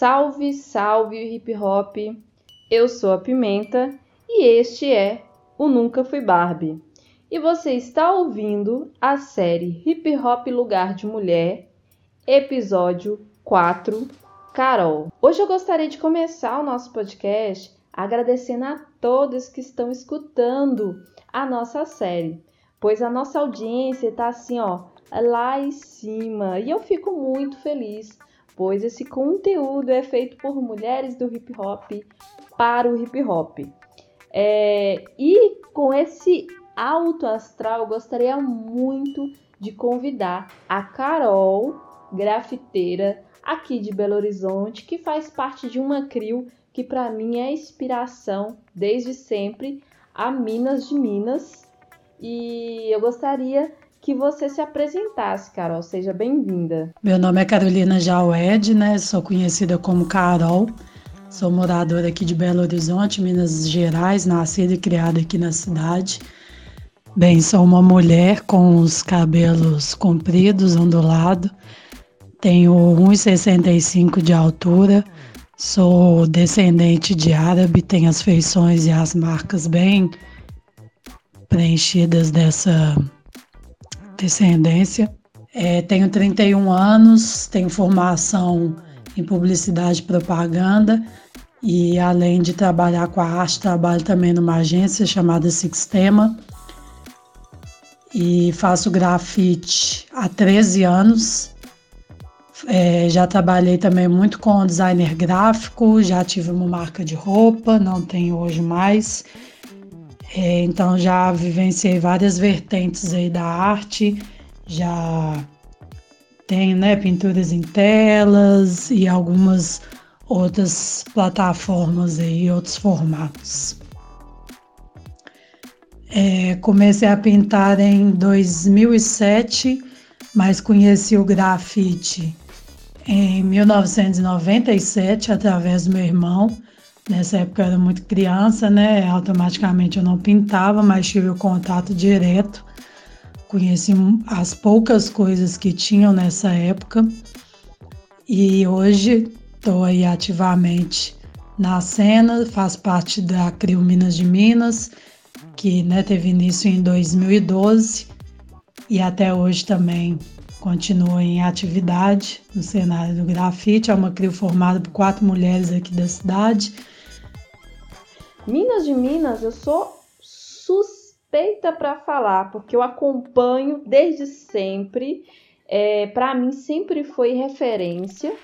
Salve, salve hip hop! Eu sou a Pimenta e este é o Nunca Fui Barbie. E você está ouvindo a série Hip Hop Lugar de Mulher, episódio 4, Carol. Hoje eu gostaria de começar o nosso podcast agradecendo a todos que estão escutando a nossa série, pois a nossa audiência está assim, ó, lá em cima, e eu fico muito feliz pois esse conteúdo é feito por mulheres do hip hop para o hip hop. É, e com esse alto astral, gostaria muito de convidar a Carol, grafiteira aqui de Belo Horizonte, que faz parte de uma CRIO que para mim é inspiração desde sempre, a Minas de Minas. E eu gostaria que você se apresentasse, Carol. Seja bem-vinda. Meu nome é Carolina Jaued, né? Sou conhecida como Carol. Sou moradora aqui de Belo Horizonte, Minas Gerais, nascida e criada aqui na cidade. Bem, sou uma mulher com os cabelos compridos, ondulados. Tenho 1,65 de altura. Sou descendente de árabe, tenho as feições e as marcas bem preenchidas dessa descendência. É, tenho 31 anos, tenho formação em publicidade e propaganda e além de trabalhar com a arte, trabalho também numa agência chamada Sixtema e faço grafite há 13 anos. É, já trabalhei também muito com designer gráfico, já tive uma marca de roupa, não tenho hoje mais. É, então já vivenciei várias vertentes aí da arte, já tenho né, pinturas em telas e algumas outras plataformas aí, outros formatos. É, comecei a pintar em 2007, mas conheci o grafite em 1997 através do meu irmão. Nessa época eu era muito criança, né? Automaticamente eu não pintava, mas tive o contato direto. Conheci as poucas coisas que tinham nessa época. E hoje estou aí ativamente na cena, faço parte da Crio Minas de Minas, que né, teve início em 2012 e até hoje também continua em atividade no cenário do grafite. É uma CRIO formada por quatro mulheres aqui da cidade Minas de Minas, eu sou suspeita para falar, porque eu acompanho desde sempre. É, para mim sempre foi referência.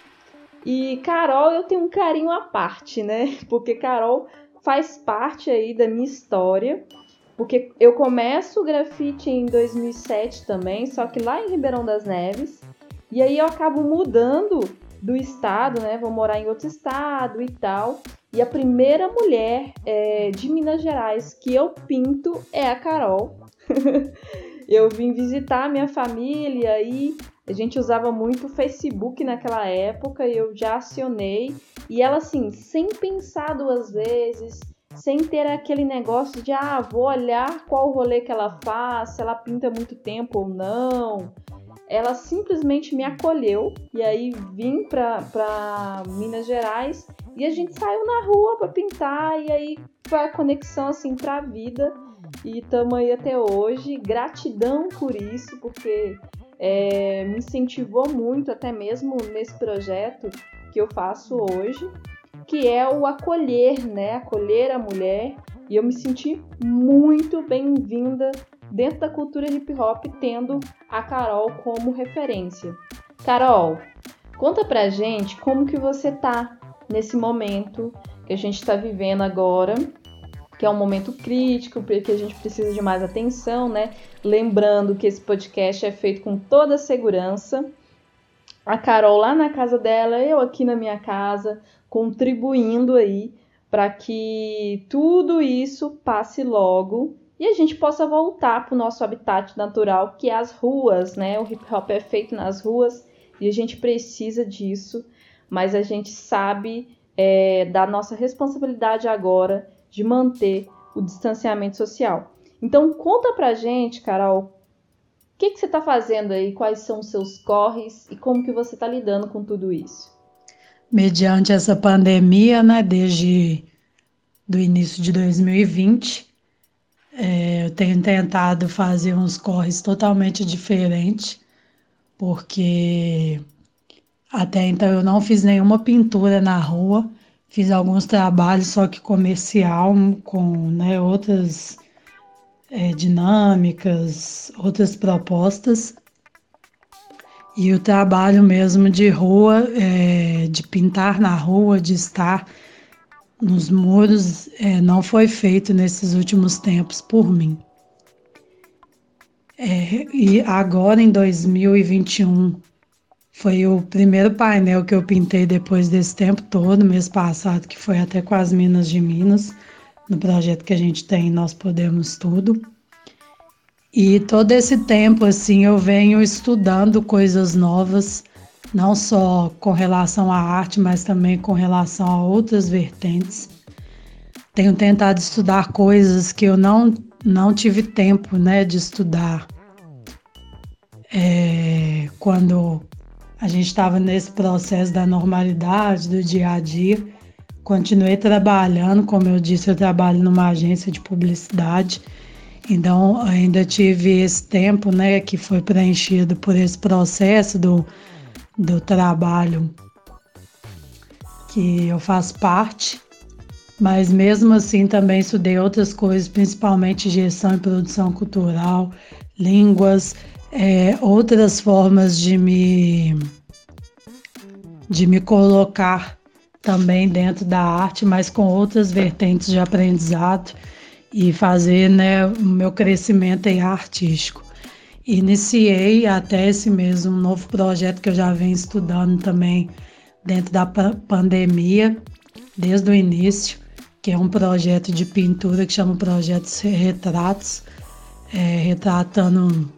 E Carol, eu tenho um carinho à parte, né? Porque Carol faz parte aí da minha história. Porque eu começo o grafite em 2007 também, só que lá em Ribeirão das Neves. E aí eu acabo mudando do estado, né? Vou morar em outro estado e tal. E a primeira mulher é, de Minas Gerais que eu pinto é a Carol. eu vim visitar a minha família e a gente usava muito o Facebook naquela época e eu já acionei. E ela, assim, sem pensar duas vezes, sem ter aquele negócio de, ah, vou olhar qual rolê que ela faz, se ela pinta muito tempo ou não. Ela simplesmente me acolheu e aí vim para Minas Gerais e a gente saiu na rua para pintar e aí foi a conexão assim para a vida e estamos aí até hoje. Gratidão por isso, porque é, me incentivou muito até mesmo nesse projeto que eu faço hoje, que é o acolher, né? Acolher a mulher. E eu me senti muito bem-vinda dentro da cultura hip hop, tendo a Carol como referência. Carol, conta pra gente como que você tá nesse momento que a gente está vivendo agora, que é um momento crítico, porque a gente precisa de mais atenção, né? Lembrando que esse podcast é feito com toda a segurança. A Carol lá na casa dela, eu aqui na minha casa, contribuindo aí para que tudo isso passe logo e a gente possa voltar para o nosso habitat natural, que é as ruas, né? O hip hop é feito nas ruas e a gente precisa disso mas a gente sabe é, da nossa responsabilidade agora de manter o distanciamento social. Então conta pra gente, Carol, O que, que você está fazendo aí? Quais são os seus corres e como que você está lidando com tudo isso? Mediante essa pandemia, né, desde do início de 2020, é, eu tenho tentado fazer uns corres totalmente diferentes, porque até então eu não fiz nenhuma pintura na rua, fiz alguns trabalhos só que comercial, com né, outras é, dinâmicas, outras propostas. E o trabalho mesmo de rua, é, de pintar na rua, de estar nos muros, é, não foi feito nesses últimos tempos por mim. É, e agora em 2021 foi o primeiro painel que eu pintei depois desse tempo todo, mês passado, que foi até com as Minas de Minas no projeto que a gente tem Nós Podemos Tudo. E todo esse tempo, assim, eu venho estudando coisas novas, não só com relação à arte, mas também com relação a outras vertentes. Tenho tentado estudar coisas que eu não, não tive tempo, né, de estudar. É, quando a gente estava nesse processo da normalidade, do dia a dia, continuei trabalhando, como eu disse, eu trabalho numa agência de publicidade, então ainda tive esse tempo, né, que foi preenchido por esse processo do, do trabalho que eu faço parte, mas mesmo assim também estudei outras coisas, principalmente gestão e produção cultural, línguas, é, outras formas de me de me colocar também dentro da arte, mas com outras vertentes de aprendizado e fazer né, o meu crescimento artístico. Iniciei até esse mês um novo projeto que eu já venho estudando também dentro da pandemia, desde o início, que é um projeto de pintura que chama Projeto Retratos, é, retratando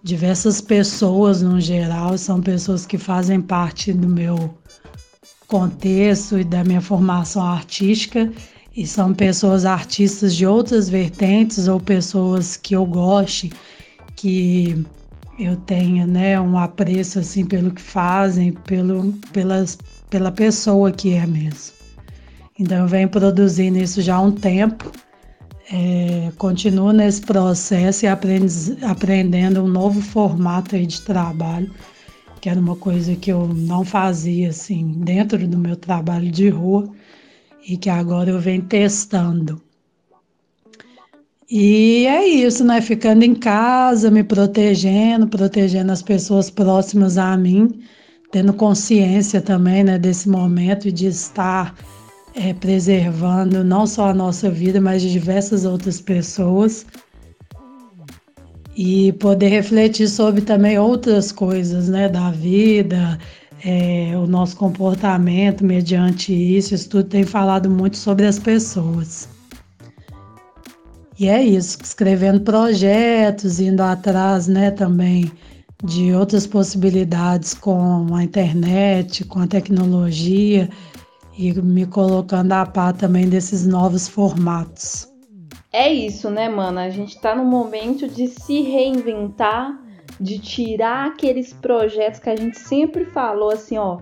diversas pessoas no geral, são pessoas que fazem parte do meu contexto e da minha formação artística e são pessoas artistas de outras vertentes ou pessoas que eu goste, que eu tenha, né, um apreço assim pelo que fazem, pelo pelas pela pessoa que é mesmo. Então eu venho produzindo isso já há um tempo, é, continuo nesse processo e aprendendo um novo formato de trabalho que era uma coisa que eu não fazia assim dentro do meu trabalho de rua e que agora eu venho testando. E é isso, né? Ficando em casa, me protegendo, protegendo as pessoas próximas a mim, tendo consciência também, né, desse momento de estar é, preservando não só a nossa vida, mas de diversas outras pessoas e poder refletir sobre também outras coisas, né, da vida, é, o nosso comportamento mediante isso, isso tudo tem falado muito sobre as pessoas. E é isso, escrevendo projetos, indo atrás, né, também de outras possibilidades com a internet, com a tecnologia e me colocando a par também desses novos formatos é isso, né, mano? A gente tá no momento de se reinventar, de tirar aqueles projetos que a gente sempre falou assim, ó,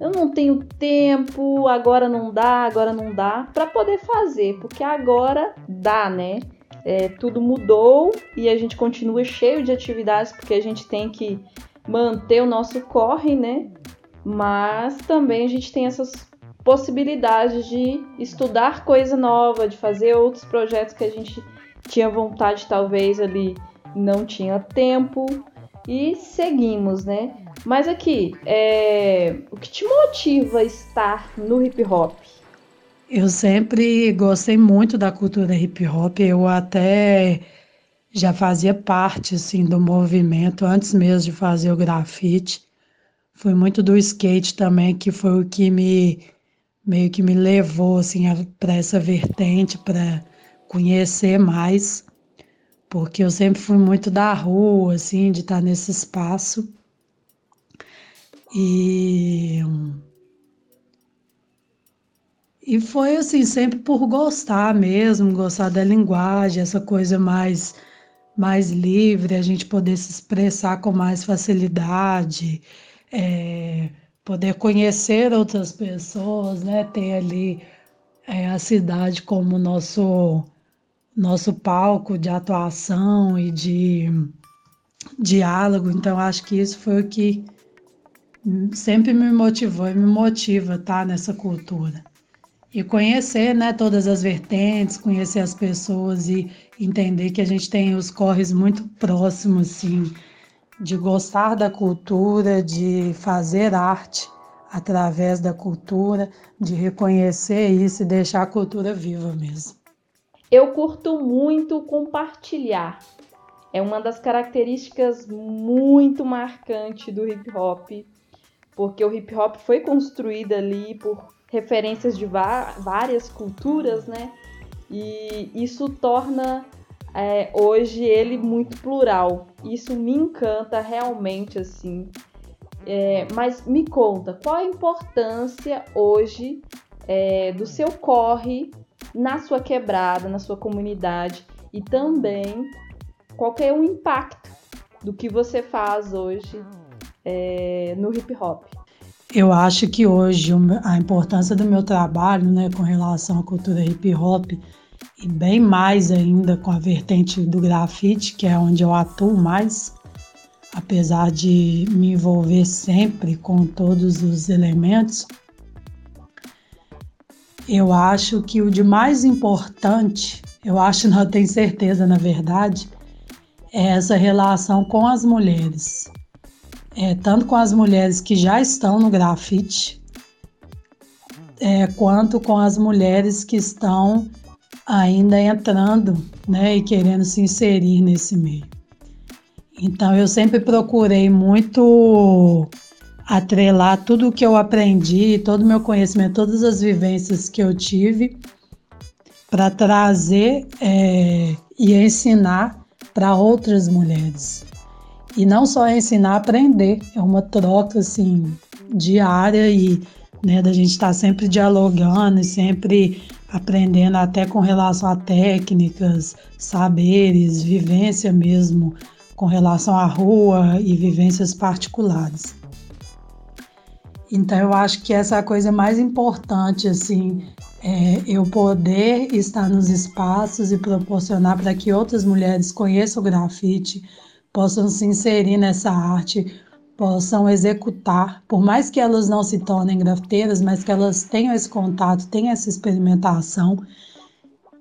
eu não tenho tempo, agora não dá, agora não dá, para poder fazer, porque agora dá, né? É, tudo mudou e a gente continua cheio de atividades porque a gente tem que manter o nosso corre, né? Mas também a gente tem essas possibilidade de estudar coisa nova, de fazer outros projetos que a gente tinha vontade, talvez ali não tinha tempo. E seguimos, né? Mas aqui, é... o que te motiva a estar no hip hop? Eu sempre gostei muito da cultura hip hop. Eu até já fazia parte assim do movimento antes mesmo de fazer o grafite. Foi muito do skate também que foi o que me meio que me levou assim para essa vertente para conhecer mais, porque eu sempre fui muito da rua, assim, de estar nesse espaço. E e foi assim sempre por gostar mesmo, gostar da linguagem, essa coisa mais mais livre, a gente poder se expressar com mais facilidade, é, poder conhecer outras pessoas, né? Ter ali é, a cidade como nosso nosso palco de atuação e de diálogo. Então acho que isso foi o que sempre me motivou e me motiva tá, nessa cultura. E conhecer né, todas as vertentes, conhecer as pessoas e entender que a gente tem os corres muito próximos, assim, de gostar da cultura, de fazer arte através da cultura, de reconhecer isso e deixar a cultura viva mesmo. Eu curto muito compartilhar. É uma das características muito marcantes do hip hop porque o hip hop foi construído ali por referências de várias culturas, né? E isso torna é, hoje ele muito plural. Isso me encanta realmente, assim. É, mas me conta, qual a importância hoje é, do seu corre na sua quebrada, na sua comunidade e também qual é o impacto do que você faz hoje é, no hip hop? Eu acho que hoje a importância do meu trabalho, né, com relação à cultura hip hop e bem mais ainda com a vertente do grafite, que é onde eu atuo mais, apesar de me envolver sempre com todos os elementos, eu acho que o de mais importante, eu acho, não tenho certeza na verdade, é essa relação com as mulheres. É, tanto com as mulheres que já estão no grafite, é, quanto com as mulheres que estão ainda entrando né, e querendo se inserir nesse meio. Então eu sempre procurei muito atrelar tudo o que eu aprendi, todo o meu conhecimento, todas as vivências que eu tive para trazer é, e ensinar para outras mulheres. E não só ensinar aprender, é uma troca assim diária e né, da gente estar tá sempre dialogando e sempre aprendendo até com relação a técnicas, saberes, vivência mesmo com relação à rua e vivências particulares. Então eu acho que essa é a coisa mais importante assim, é eu poder estar nos espaços e proporcionar para que outras mulheres conheçam o grafite, possam se inserir nessa arte, possam executar, por mais que elas não se tornem grafiteiras, mas que elas tenham esse contato, tenham essa experimentação.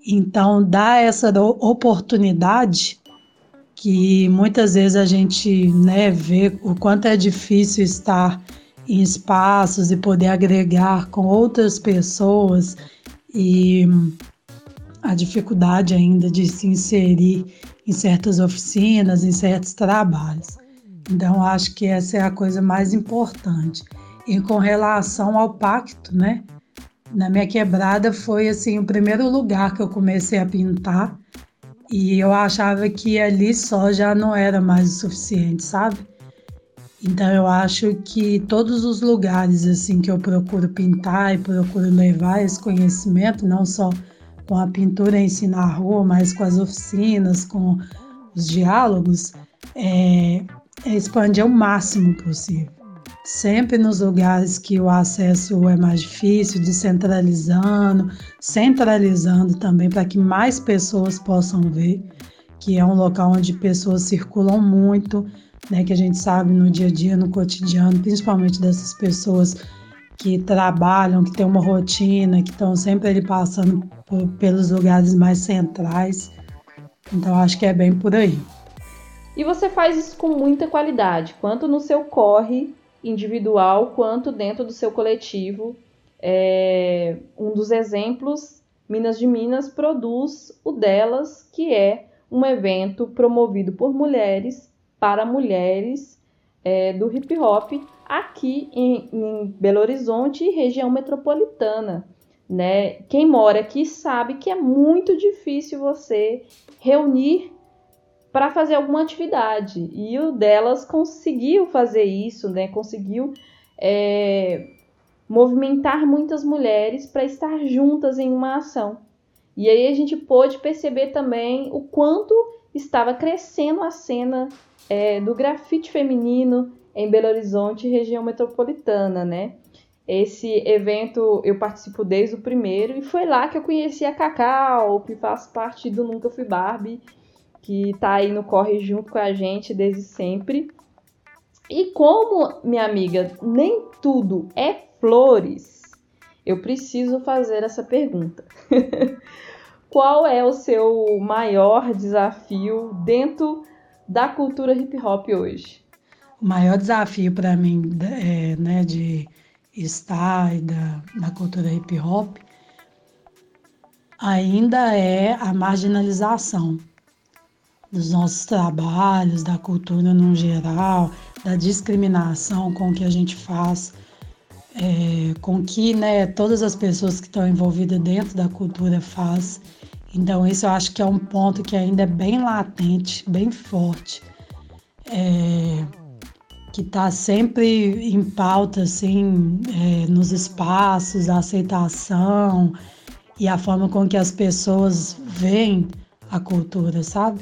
Então, dá essa oportunidade que muitas vezes a gente né, vê o quanto é difícil estar em espaços e poder agregar com outras pessoas e a dificuldade ainda de se inserir em certas oficinas, em certos trabalhos. Então, acho que essa é a coisa mais importante. E com relação ao pacto, né? Na minha quebrada foi assim o primeiro lugar que eu comecei a pintar e eu achava que ali só já não era mais o suficiente, sabe? Então eu acho que todos os lugares assim que eu procuro pintar e procuro levar esse conhecimento, não só com a pintura em si na rua, mas com as oficinas, com os diálogos, é, é expandir o máximo possível. Sempre nos lugares que o acesso é mais difícil, descentralizando, centralizando também para que mais pessoas possam ver, que é um local onde pessoas circulam muito, né, que a gente sabe no dia a dia, no cotidiano, principalmente dessas pessoas que trabalham, que têm uma rotina, que estão sempre ali passando por, pelos lugares mais centrais. Então acho que é bem por aí. E você faz isso com muita qualidade, tanto no seu corre individual quanto dentro do seu coletivo. É, um dos exemplos, Minas de Minas produz o Delas, que é um evento promovido por mulheres para mulheres é, do hip hop aqui em, em Belo Horizonte e região metropolitana. Né? Quem mora aqui sabe que é muito difícil você reunir para fazer alguma atividade. E o delas conseguiu fazer isso, né? Conseguiu é, movimentar muitas mulheres para estar juntas em uma ação. E aí a gente pôde perceber também o quanto estava crescendo a cena é, do grafite feminino em Belo Horizonte, região metropolitana, né? Esse evento eu participo desde o primeiro e foi lá que eu conheci a Cacau, que faz parte do Nunca Fui Barbie, que tá aí no corre junto com a gente desde sempre. E como, minha amiga, nem tudo é flores, eu preciso fazer essa pergunta. Qual é o seu maior desafio dentro da cultura hip hop hoje? O maior desafio para mim é, né, de estar da, da cultura hip hop ainda é a marginalização dos nossos trabalhos, da cultura no geral, da discriminação com que a gente faz, é, com que né, todas as pessoas que estão envolvidas dentro da cultura faz. Então, isso eu acho que é um ponto que ainda é bem latente, bem forte, é, que está sempre em pauta, assim, é, nos espaços, a aceitação e a forma com que as pessoas veem a cultura, sabe?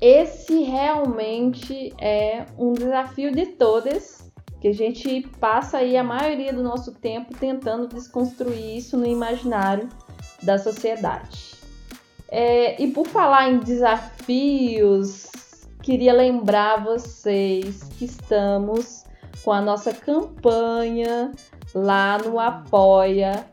Esse realmente é um desafio de todas, que a gente passa aí a maioria do nosso tempo tentando desconstruir isso no imaginário da sociedade. É, e por falar em desafios, queria lembrar vocês que estamos com a nossa campanha lá no apoia.se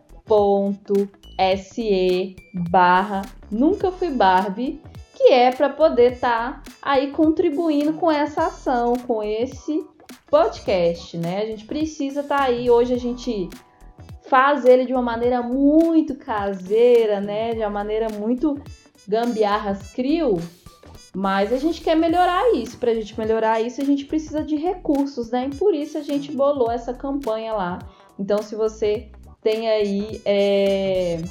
barra Nunca Fui Barbie que é para poder estar tá aí contribuindo com essa ação, com esse podcast, né? A gente precisa estar tá aí. Hoje a gente faz ele de uma maneira muito caseira, né? De uma maneira muito gambiarras crio, mas a gente quer melhorar isso. Para a gente melhorar isso, a gente precisa de recursos, né? E por isso a gente bolou essa campanha lá. Então, se você tem aí é,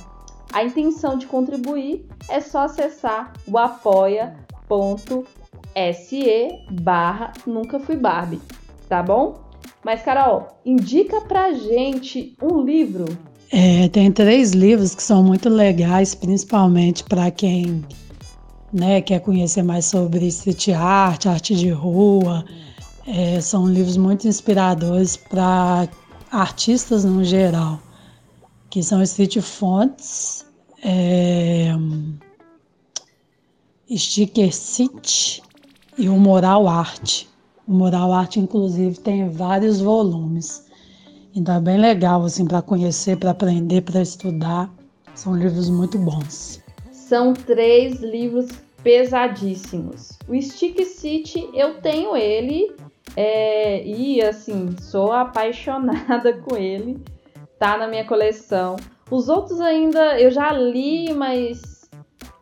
a intenção de contribuir, é só acessar o apoia.se barra Nunca Fui Barbie, tá bom? Mas, Carol, indica pra gente um livro. É, tem três livros que são muito legais, principalmente para quem né, quer conhecer mais sobre street art, arte de rua. É, são livros muito inspiradores para artistas no geral, que são Street Fonts, é, Sticker City e o Moral Art. O Moral Art, inclusive, tem vários volumes. Então é bem legal assim para conhecer, para aprender, para estudar. São livros muito bons. São três livros pesadíssimos. O Stick City eu tenho ele é, e assim sou apaixonada com ele. Tá na minha coleção. Os outros ainda eu já li, mas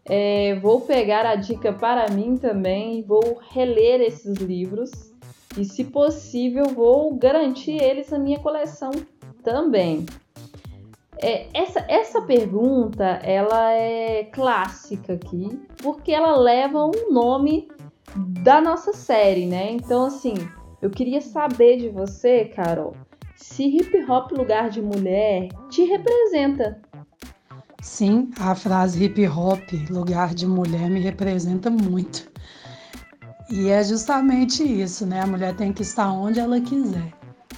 é, vou pegar a dica para mim também vou reler esses livros. E, se possível, vou garantir eles na minha coleção também. É, essa, essa pergunta ela é clássica aqui, porque ela leva um nome da nossa série, né? Então, assim, eu queria saber de você, Carol, se hip hop lugar de mulher te representa. Sim, a frase hip hop, lugar de mulher, me representa muito. E é justamente isso, né? A mulher tem que estar onde ela quiser.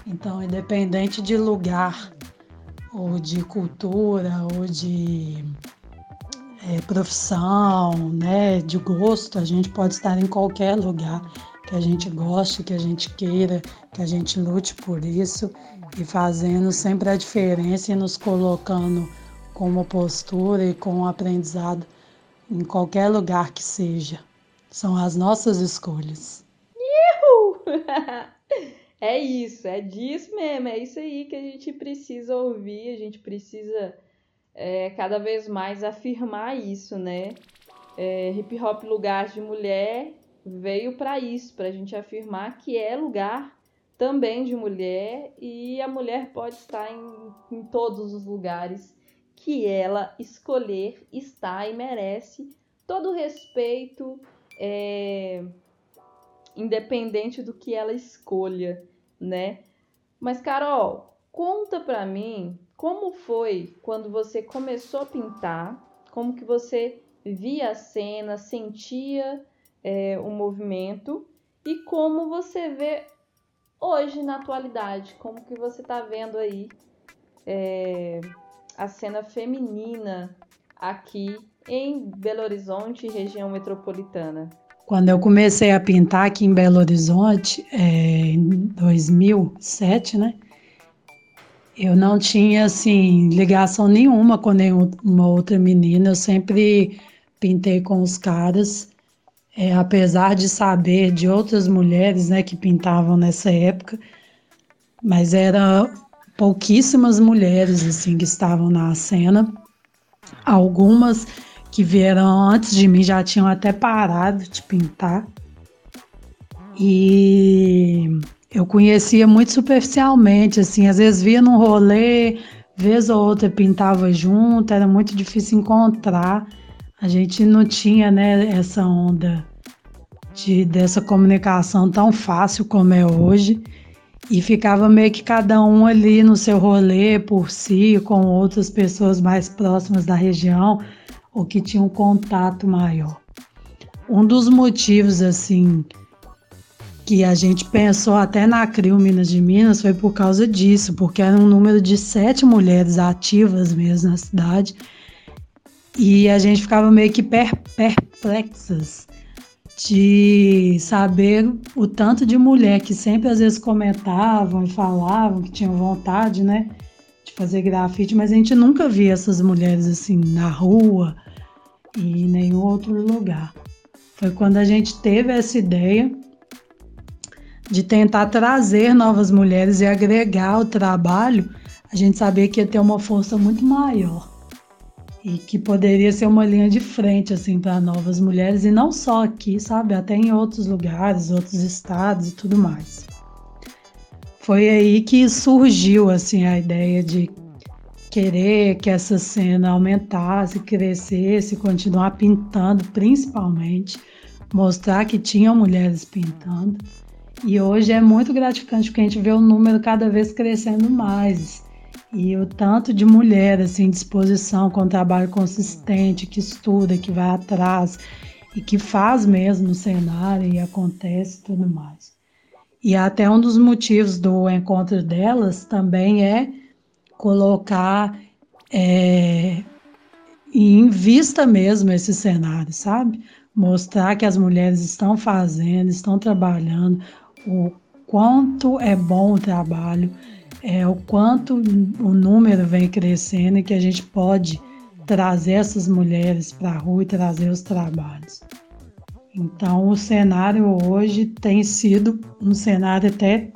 Então, independente de lugar, ou de cultura, ou de é, profissão, né? De gosto, a gente pode estar em qualquer lugar que a gente goste, que a gente queira, que a gente lute por isso e fazendo sempre a diferença e nos colocando com uma postura e com um aprendizado em qualquer lugar que seja. São as nossas escolhas. é isso, é disso mesmo, é isso aí que a gente precisa ouvir, a gente precisa é, cada vez mais afirmar isso, né? É, hip hop lugar de mulher veio para isso, para a gente afirmar que é lugar também de mulher e a mulher pode estar em, em todos os lugares que ela escolher está e merece todo o respeito, é, independente do que ela escolha, né? Mas Carol, conta pra mim como foi quando você começou a pintar, como que você via a cena, sentia é, o movimento e como você vê hoje na atualidade, como que você está vendo aí é, a cena feminina aqui em Belo Horizonte, região metropolitana. Quando eu comecei a pintar aqui em Belo Horizonte, é, em 2007, né? Eu não tinha, assim, ligação nenhuma com nenhuma outra menina. Eu sempre pintei com os caras. É, apesar de saber de outras mulheres, né, que pintavam nessa época, mas eram pouquíssimas mulheres, assim, que estavam na cena. Algumas que vieram antes de mim já tinham até parado de pintar. E eu conhecia muito superficialmente, assim, às vezes via num rolê, vez ou outra pintava junto, era muito difícil encontrar. A gente não tinha, né, essa onda de, dessa comunicação tão fácil como é hoje. E ficava meio que cada um ali no seu rolê por si, com outras pessoas mais próximas da região ou que tinham um contato maior. Um dos motivos, assim, que a gente pensou até na CRIO Minas de Minas foi por causa disso, porque era um número de sete mulheres ativas mesmo na cidade, e a gente ficava meio que perplexas de saber o tanto de mulher que sempre às vezes comentavam e falavam que tinham vontade, né, de fazer grafite, mas a gente nunca via essas mulheres assim na rua, e em nenhum outro lugar. Foi quando a gente teve essa ideia de tentar trazer novas mulheres e agregar o trabalho, a gente sabia que ia ter uma força muito maior e que poderia ser uma linha de frente assim para novas mulheres e não só aqui, sabe, até em outros lugares, outros estados e tudo mais. Foi aí que surgiu assim a ideia de querer que essa cena aumentasse, crescesse, continuar pintando, principalmente, mostrar que tinham mulheres pintando. E hoje é muito gratificante porque a gente vê o número cada vez crescendo mais. E o tanto de mulher assim, disposição com trabalho consistente, que estuda, que vai atrás e que faz mesmo o cenário e acontece tudo mais. E até um dos motivos do encontro delas também é colocar é, em vista mesmo esse cenário, sabe? Mostrar que as mulheres estão fazendo, estão trabalhando, o quanto é bom o trabalho, é, o quanto o número vem crescendo e que a gente pode trazer essas mulheres para a rua e trazer os trabalhos. Então, o cenário hoje tem sido um cenário até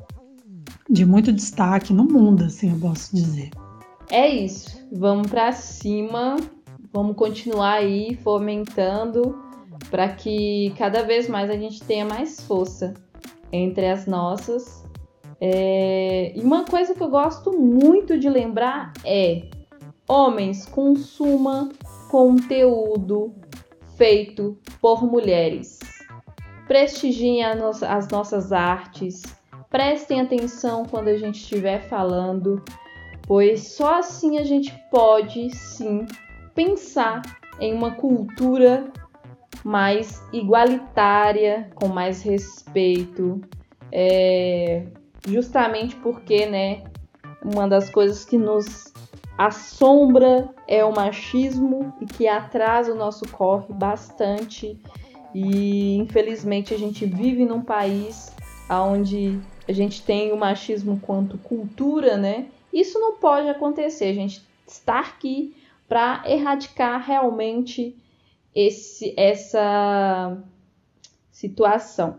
de muito destaque no mundo, assim eu posso dizer. É isso. Vamos para cima. Vamos continuar aí fomentando para que cada vez mais a gente tenha mais força entre as nossas. É... E uma coisa que eu gosto muito de lembrar é: homens, consuma conteúdo feito por mulheres. Prestigiem as nossas artes, Prestem atenção quando a gente estiver falando, pois só assim a gente pode sim pensar em uma cultura mais igualitária, com mais respeito, é, justamente porque, né, uma das coisas que nos assombra é o machismo e que atrasa o nosso corre bastante. E infelizmente a gente vive num país onde a gente tem o machismo quanto cultura, né? Isso não pode acontecer. A gente está aqui para erradicar realmente esse, essa situação.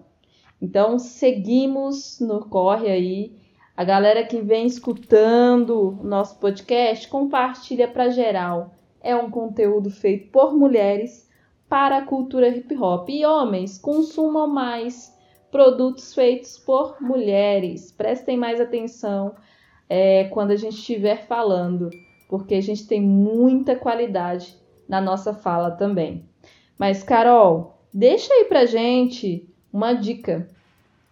Então, seguimos no corre aí. A galera que vem escutando o nosso podcast, compartilha para geral. É um conteúdo feito por mulheres para a cultura hip hop. E homens, consumam mais produtos feitos por mulheres. Prestem mais atenção é, quando a gente estiver falando, porque a gente tem muita qualidade na nossa fala também. Mas, Carol, deixa aí pra gente uma dica.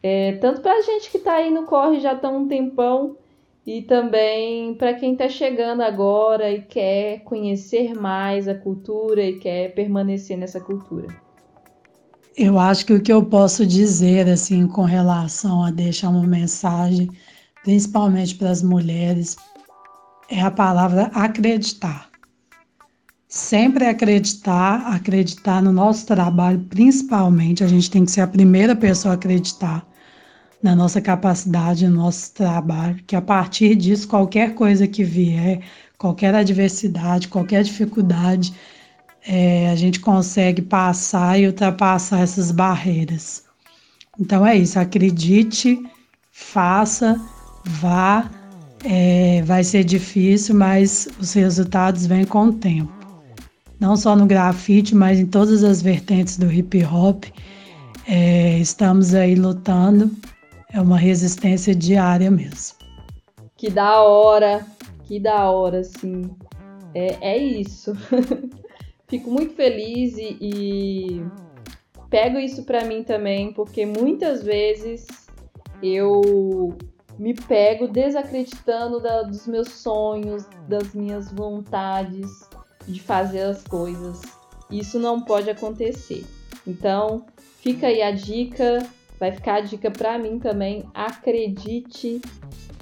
É, tanto pra gente que tá aí no corre já tá um tempão e também para quem está chegando agora e quer conhecer mais a cultura e quer permanecer nessa cultura. Eu acho que o que eu posso dizer assim com relação a deixar uma mensagem, principalmente para as mulheres, é a palavra acreditar. Sempre acreditar, acreditar no nosso trabalho, principalmente, a gente tem que ser a primeira pessoa a acreditar na nossa capacidade, no nosso trabalho, que a partir disso, qualquer coisa que vier, qualquer adversidade, qualquer dificuldade, é, a gente consegue passar e ultrapassar essas barreiras. Então é isso, acredite, faça, vá. É, vai ser difícil, mas os resultados vêm com o tempo. Não só no grafite, mas em todas as vertentes do hip hop. É, estamos aí lutando é uma resistência diária mesmo. Que da hora, que da hora, sim. É, é isso. Fico muito feliz e, e pego isso para mim também, porque muitas vezes eu me pego desacreditando da, dos meus sonhos, das minhas vontades de fazer as coisas. Isso não pode acontecer. Então, fica aí a dica vai ficar a dica para mim também. Acredite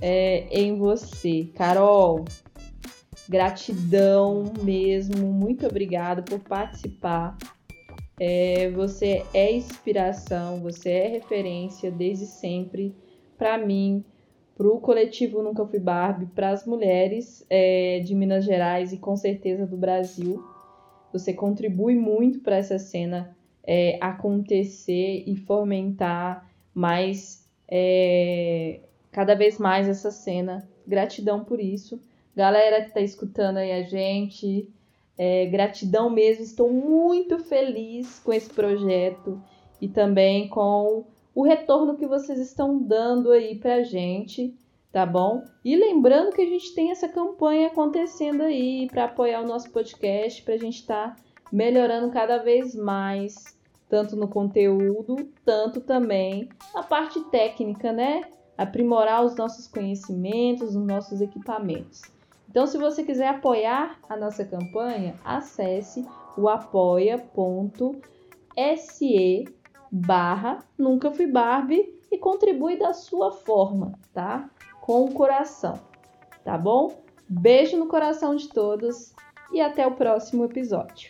é, em você. Carol, gratidão mesmo. Muito obrigada por participar. É, você é inspiração, você é referência desde sempre para mim, para o coletivo Nunca Fui Barbie, para as mulheres é, de Minas Gerais e com certeza do Brasil. Você contribui muito para essa cena é, acontecer e fomentar mais, é, cada vez mais essa cena. Gratidão por isso. Galera que está escutando aí a gente, é, gratidão mesmo. Estou muito feliz com esse projeto e também com o retorno que vocês estão dando aí pra gente, tá bom? E lembrando que a gente tem essa campanha acontecendo aí para apoiar o nosso podcast, para a gente estar tá melhorando cada vez mais tanto no conteúdo, tanto também na parte técnica, né? Aprimorar os nossos conhecimentos, os nossos equipamentos. Então, se você quiser apoiar a nossa campanha, acesse o apoia.se barra Nunca Fui Barbie e contribui da sua forma, tá? Com o coração, tá bom? Beijo no coração de todos e até o próximo episódio.